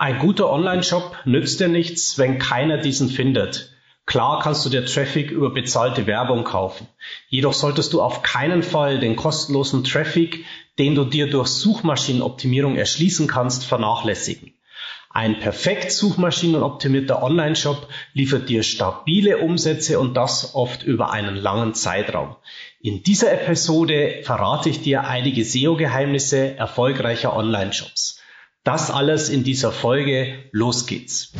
Ein guter Online-Shop nützt dir nichts, wenn keiner diesen findet. Klar kannst du dir Traffic über bezahlte Werbung kaufen. Jedoch solltest du auf keinen Fall den kostenlosen Traffic, den du dir durch Suchmaschinenoptimierung erschließen kannst, vernachlässigen. Ein perfekt suchmaschinenoptimierter Online-Shop liefert dir stabile Umsätze und das oft über einen langen Zeitraum. In dieser Episode verrate ich dir einige SEO-Geheimnisse erfolgreicher Online-Shops. Das alles in dieser Folge. Los geht's.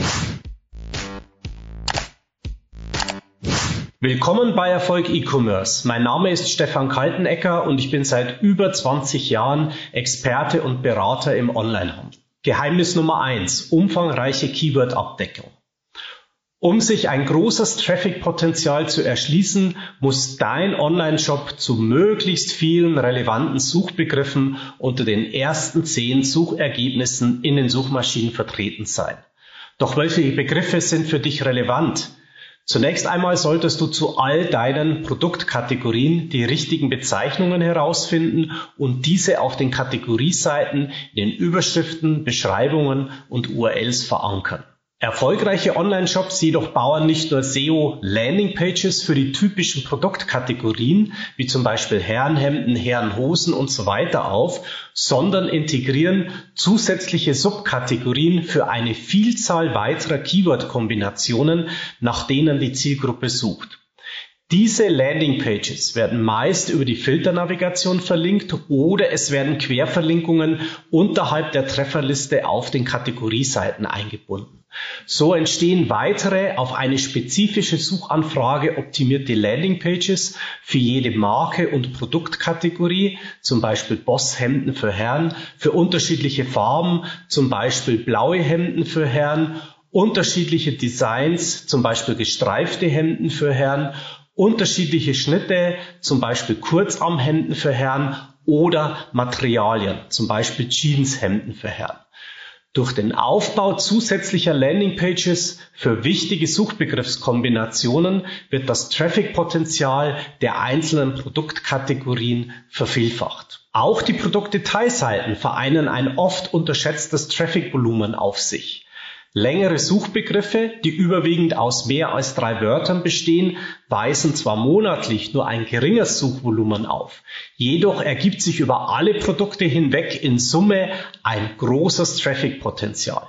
Willkommen bei Erfolg E-Commerce. Mein Name ist Stefan Kaltenecker und ich bin seit über 20 Jahren Experte und Berater im Onlinehandel. Geheimnis Nummer eins: Umfangreiche Keyword-Abdeckung. Um sich ein großes Traffic-Potenzial zu erschließen, muss dein Online-Shop zu möglichst vielen relevanten Suchbegriffen unter den ersten zehn Suchergebnissen in den Suchmaschinen vertreten sein. Doch welche Begriffe sind für dich relevant? Zunächst einmal solltest du zu all deinen Produktkategorien die richtigen Bezeichnungen herausfinden und diese auf den Kategorieseiten in den Überschriften, Beschreibungen und URLs verankern. Erfolgreiche Online-Shops jedoch bauen nicht nur SEO-Landing-Pages für die typischen Produktkategorien, wie zum Beispiel Herrenhemden, Herrenhosen und so weiter auf, sondern integrieren zusätzliche Subkategorien für eine Vielzahl weiterer Keyword-Kombinationen, nach denen die Zielgruppe sucht. Diese Landingpages werden meist über die Filternavigation verlinkt oder es werden Querverlinkungen unterhalb der Trefferliste auf den Kategorieseiten eingebunden. So entstehen weitere auf eine spezifische Suchanfrage optimierte Landingpages für jede Marke und Produktkategorie, zum Beispiel Bosshemden für Herren, für unterschiedliche Farben, zum Beispiel blaue Hemden für Herren, unterschiedliche Designs, zum Beispiel gestreifte Hemden für Herren, unterschiedliche Schnitte, zum Beispiel Kurzarmhemden für Herren oder Materialien, zum Beispiel Jeanshemden für Herren. Durch den Aufbau zusätzlicher Landingpages für wichtige Suchbegriffskombinationen wird das Traffic-Potenzial der einzelnen Produktkategorien vervielfacht. Auch die Produktdetailseiten vereinen ein oft unterschätztes Traffic-Volumen auf sich. Längere Suchbegriffe, die überwiegend aus mehr als drei Wörtern bestehen, weisen zwar monatlich nur ein geringes Suchvolumen auf, jedoch ergibt sich über alle Produkte hinweg in Summe ein großes Traffic-Potenzial.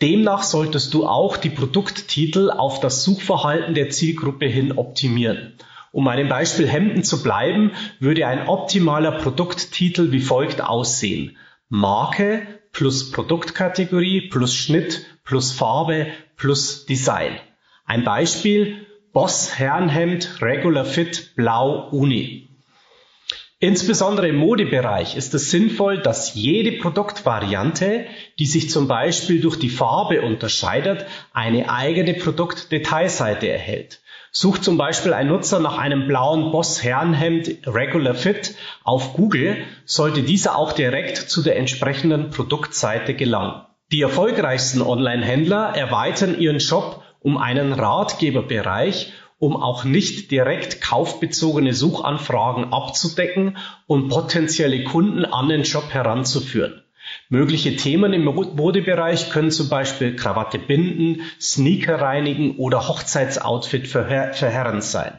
Demnach solltest du auch die Produkttitel auf das Suchverhalten der Zielgruppe hin optimieren. Um einem Beispiel Hemden zu bleiben, würde ein optimaler Produkttitel wie folgt aussehen. Marke plus Produktkategorie plus Schnitt plus Farbe plus Design. Ein Beispiel Boss Herrenhemd Regular Fit Blau Uni. Insbesondere im Modebereich ist es sinnvoll, dass jede Produktvariante, die sich zum Beispiel durch die Farbe unterscheidet, eine eigene Produktdetailseite erhält. Sucht zum Beispiel ein Nutzer nach einem blauen Boss Herrenhemd Regular Fit auf Google, sollte dieser auch direkt zu der entsprechenden Produktseite gelangen. Die erfolgreichsten Online-Händler erweitern ihren Shop um einen Ratgeberbereich, um auch nicht direkt kaufbezogene Suchanfragen abzudecken und potenzielle Kunden an den Shop heranzuführen. Mögliche Themen im Modebereich können zum Beispiel Krawatte binden, Sneaker reinigen oder Hochzeitsoutfit für, Her für Herren sein.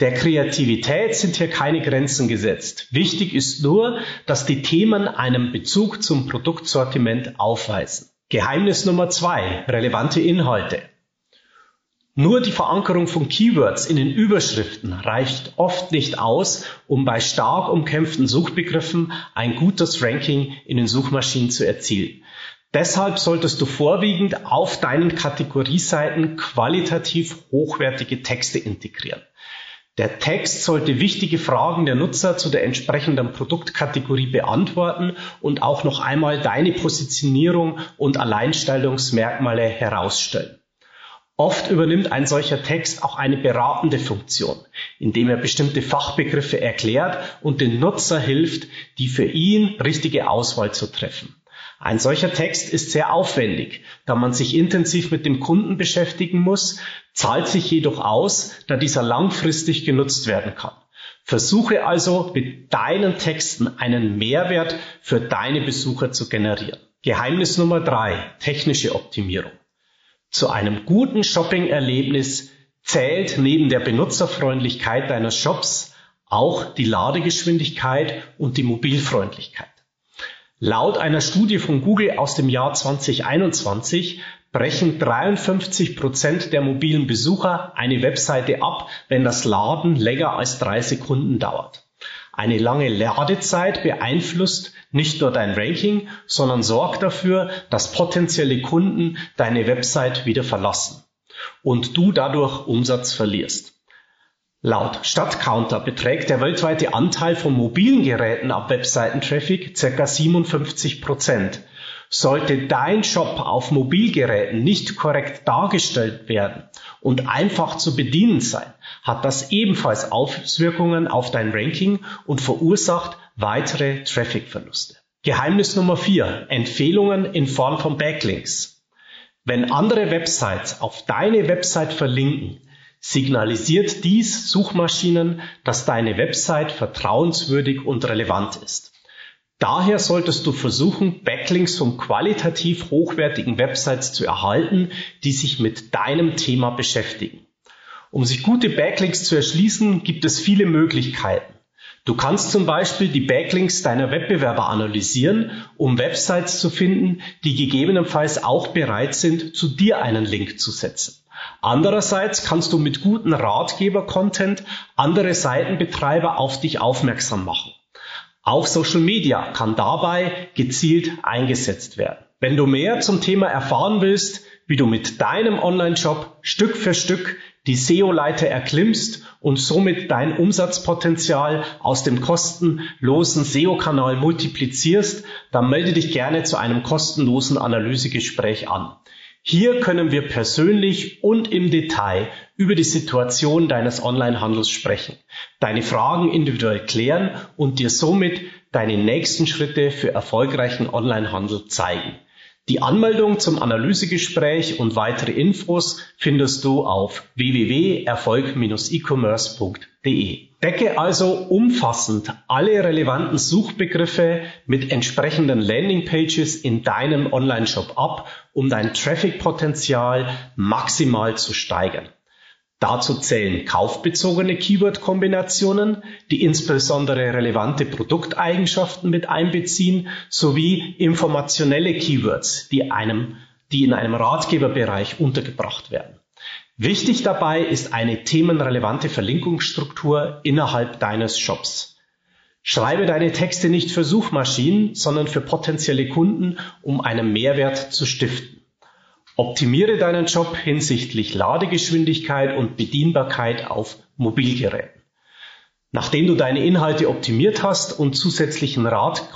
Der Kreativität sind hier keine Grenzen gesetzt. Wichtig ist nur, dass die Themen einen Bezug zum Produktsortiment aufweisen. Geheimnis Nummer zwei: Relevante Inhalte. Nur die Verankerung von Keywords in den Überschriften reicht oft nicht aus, um bei stark umkämpften Suchbegriffen ein gutes Ranking in den Suchmaschinen zu erzielen. Deshalb solltest du vorwiegend auf deinen Kategorieseiten qualitativ hochwertige Texte integrieren. Der Text sollte wichtige Fragen der Nutzer zu der entsprechenden Produktkategorie beantworten und auch noch einmal deine Positionierung und Alleinstellungsmerkmale herausstellen. Oft übernimmt ein solcher Text auch eine beratende Funktion, indem er bestimmte Fachbegriffe erklärt und den Nutzer hilft, die für ihn richtige Auswahl zu treffen. Ein solcher Text ist sehr aufwendig, da man sich intensiv mit dem Kunden beschäftigen muss, zahlt sich jedoch aus, da dieser langfristig genutzt werden kann. Versuche also mit deinen Texten einen Mehrwert für deine Besucher zu generieren. Geheimnis Nummer drei: Technische Optimierung. Zu einem guten Shopping-Erlebnis zählt neben der Benutzerfreundlichkeit deiner Shops auch die Ladegeschwindigkeit und die Mobilfreundlichkeit. Laut einer Studie von Google aus dem Jahr 2021 brechen 53 Prozent der mobilen Besucher eine Webseite ab, wenn das Laden länger als drei Sekunden dauert. Eine lange Ladezeit beeinflusst nicht nur dein Ranking, sondern sorgt dafür, dass potenzielle Kunden deine Website wieder verlassen und du dadurch Umsatz verlierst. Laut Stadtcounter beträgt der weltweite Anteil von mobilen Geräten ab Webseitentraffic ca. 57 Prozent. Sollte dein Shop auf Mobilgeräten nicht korrekt dargestellt werden und einfach zu bedienen sein, hat das ebenfalls Auswirkungen auf dein Ranking und verursacht weitere Trafficverluste. Geheimnis Nummer 4. Empfehlungen in Form von Backlinks. Wenn andere Websites auf deine Website verlinken, signalisiert dies Suchmaschinen, dass deine Website vertrauenswürdig und relevant ist. Daher solltest du versuchen, Backlinks von qualitativ hochwertigen Websites zu erhalten, die sich mit deinem Thema beschäftigen. Um sich gute Backlinks zu erschließen, gibt es viele Möglichkeiten. Du kannst zum Beispiel die Backlinks deiner Wettbewerber analysieren, um Websites zu finden, die gegebenenfalls auch bereit sind, zu dir einen Link zu setzen. Andererseits kannst du mit guten Ratgeber-Content andere Seitenbetreiber auf dich aufmerksam machen. Auch Social Media kann dabei gezielt eingesetzt werden. Wenn du mehr zum Thema erfahren willst, wie du mit deinem Online-Shop Stück für Stück die SEO-Leiter erklimmst und somit dein Umsatzpotenzial aus dem kostenlosen SEO-Kanal multiplizierst, dann melde dich gerne zu einem kostenlosen Analysegespräch an. Hier können wir persönlich und im Detail über die Situation deines Onlinehandels sprechen, deine Fragen individuell klären und dir somit deine nächsten Schritte für erfolgreichen Onlinehandel zeigen. Die Anmeldung zum Analysegespräch und weitere Infos findest du auf www.erfolg-e-commerce.de. Decke also umfassend alle relevanten Suchbegriffe mit entsprechenden Landingpages in deinem Online-Shop ab, um dein Traffic-Potenzial maximal zu steigern. Dazu zählen kaufbezogene Keyword-Kombinationen, die insbesondere relevante Produkteigenschaften mit einbeziehen, sowie informationelle Keywords, die, einem, die in einem Ratgeberbereich untergebracht werden. Wichtig dabei ist eine themenrelevante Verlinkungsstruktur innerhalb deines Shops. Schreibe deine Texte nicht für Suchmaschinen, sondern für potenzielle Kunden, um einen Mehrwert zu stiften. Optimiere deinen Job hinsichtlich Ladegeschwindigkeit und Bedienbarkeit auf Mobilgeräten. Nachdem du deine Inhalte optimiert hast und zusätzlichen Rat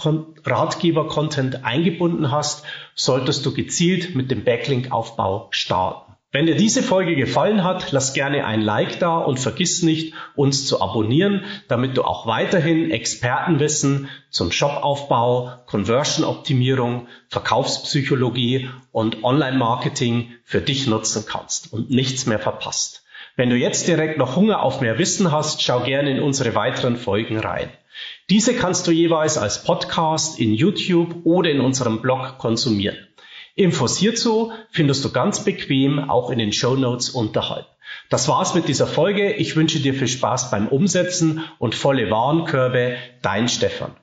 Ratgeber-Content eingebunden hast, solltest du gezielt mit dem Backlink-Aufbau starten. Wenn dir diese Folge gefallen hat, lass gerne ein Like da und vergiss nicht, uns zu abonnieren, damit du auch weiterhin Expertenwissen zum Shopaufbau, Conversion-Optimierung, Verkaufspsychologie und Online-Marketing für dich nutzen kannst und nichts mehr verpasst. Wenn du jetzt direkt noch Hunger auf mehr Wissen hast, schau gerne in unsere weiteren Folgen rein. Diese kannst du jeweils als Podcast in YouTube oder in unserem Blog konsumieren. Infos hierzu findest du ganz bequem auch in den Show Notes unterhalb. Das war's mit dieser Folge. Ich wünsche dir viel Spaß beim Umsetzen und volle Warenkörbe. Dein Stefan.